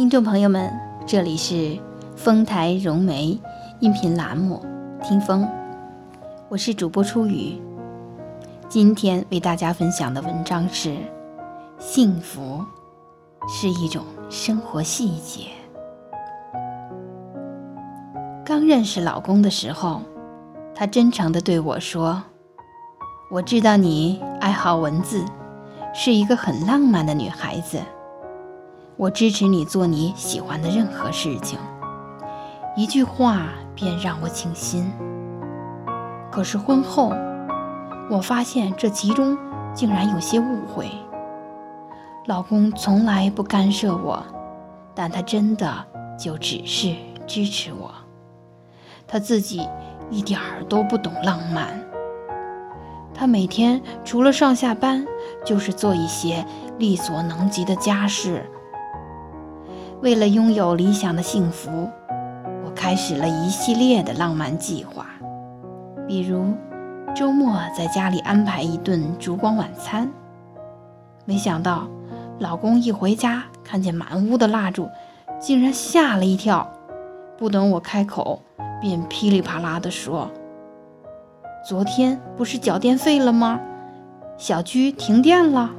听众朋友们，这里是丰台融媒音频栏目《听风》，我是主播初雨。今天为大家分享的文章是：幸福是一种生活细节。刚认识老公的时候，他真诚地对我说：“我知道你爱好文字，是一个很浪漫的女孩子。”我支持你做你喜欢的任何事情，一句话便让我倾心。可是婚后，我发现这其中竟然有些误会。老公从来不干涉我，但他真的就只是支持我。他自己一点儿都不懂浪漫。他每天除了上下班，就是做一些力所能及的家事。为了拥有理想的幸福，我开始了一系列的浪漫计划，比如周末在家里安排一顿烛光晚餐。没想到，老公一回家看见满屋的蜡烛，竟然吓了一跳。不等我开口，便噼里啪啦地说：“昨天不是缴电费了吗？小区停电了？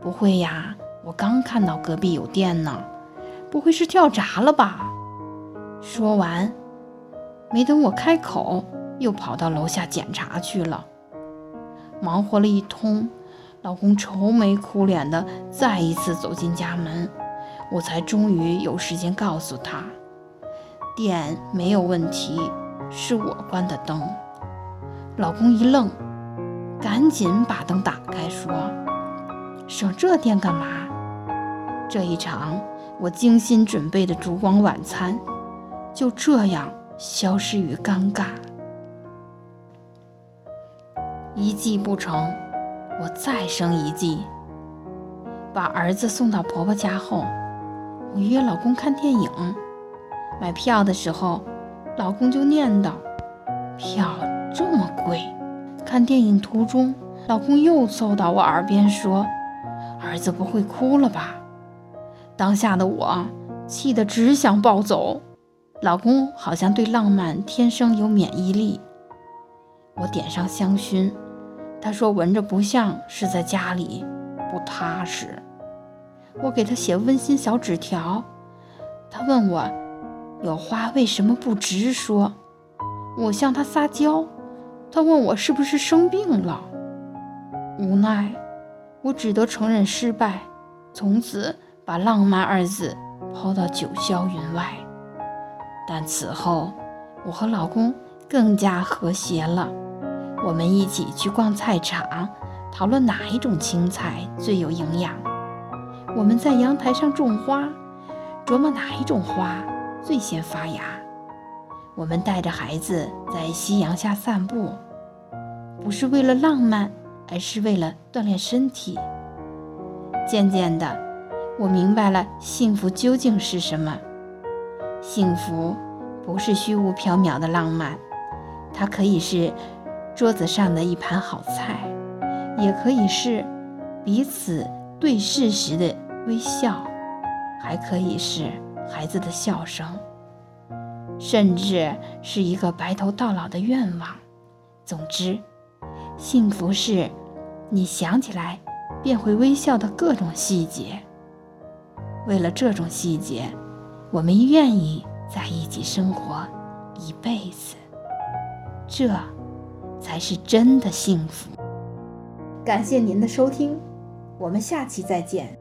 不会呀，我刚看到隔壁有电呢。”不会是跳闸了吧？说完，没等我开口，又跑到楼下检查去了。忙活了一通，老公愁眉苦脸的再一次走进家门，我才终于有时间告诉他，电没有问题，是我关的灯。老公一愣，赶紧把灯打开，说：“省这电干嘛？”这一场。我精心准备的烛光晚餐，就这样消失于尴尬。一计不成，我再生一计。把儿子送到婆婆家后，我约老公看电影。买票的时候，老公就念叨：“票这么贵。”看电影途中，老公又凑到我耳边说：“儿子不会哭了吧？”当下的我气得只想暴走，老公好像对浪漫天生有免疫力。我点上香薰，他说闻着不像是在家里，不踏实。我给他写温馨小纸条，他问我有话为什么不直说。我向他撒娇，他问我是不是生病了。无奈，我只得承认失败，从此。把“浪漫”二字抛到九霄云外，但此后我和老公更加和谐了。我们一起去逛菜场，讨论哪一种青菜最有营养。我们在阳台上种花，琢磨哪一种花最先发芽。我们带着孩子在夕阳下散步，不是为了浪漫，而是为了锻炼身体。渐渐的。我明白了，幸福究竟是什么？幸福不是虚无缥缈的浪漫，它可以是桌子上的一盘好菜，也可以是彼此对视时的微笑，还可以是孩子的笑声，甚至是一个白头到老的愿望。总之，幸福是你想起来便会微笑的各种细节。为了这种细节，我们愿意在一起生活一辈子，这才是真的幸福。感谢您的收听，我们下期再见。